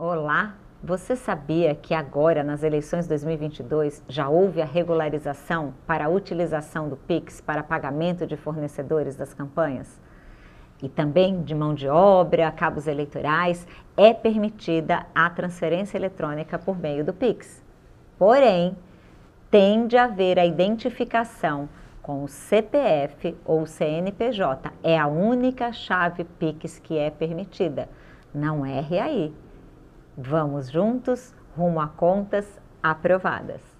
Olá! Você sabia que agora, nas eleições 2022, já houve a regularização para a utilização do Pix para pagamento de fornecedores das campanhas? E também de mão de obra, cabos eleitorais, é permitida a transferência eletrônica por meio do Pix. Porém, tem de haver a identificação com o CPF ou CNPJ. É a única chave Pix que é permitida. Não erre aí. Vamos juntos rumo a contas aprovadas.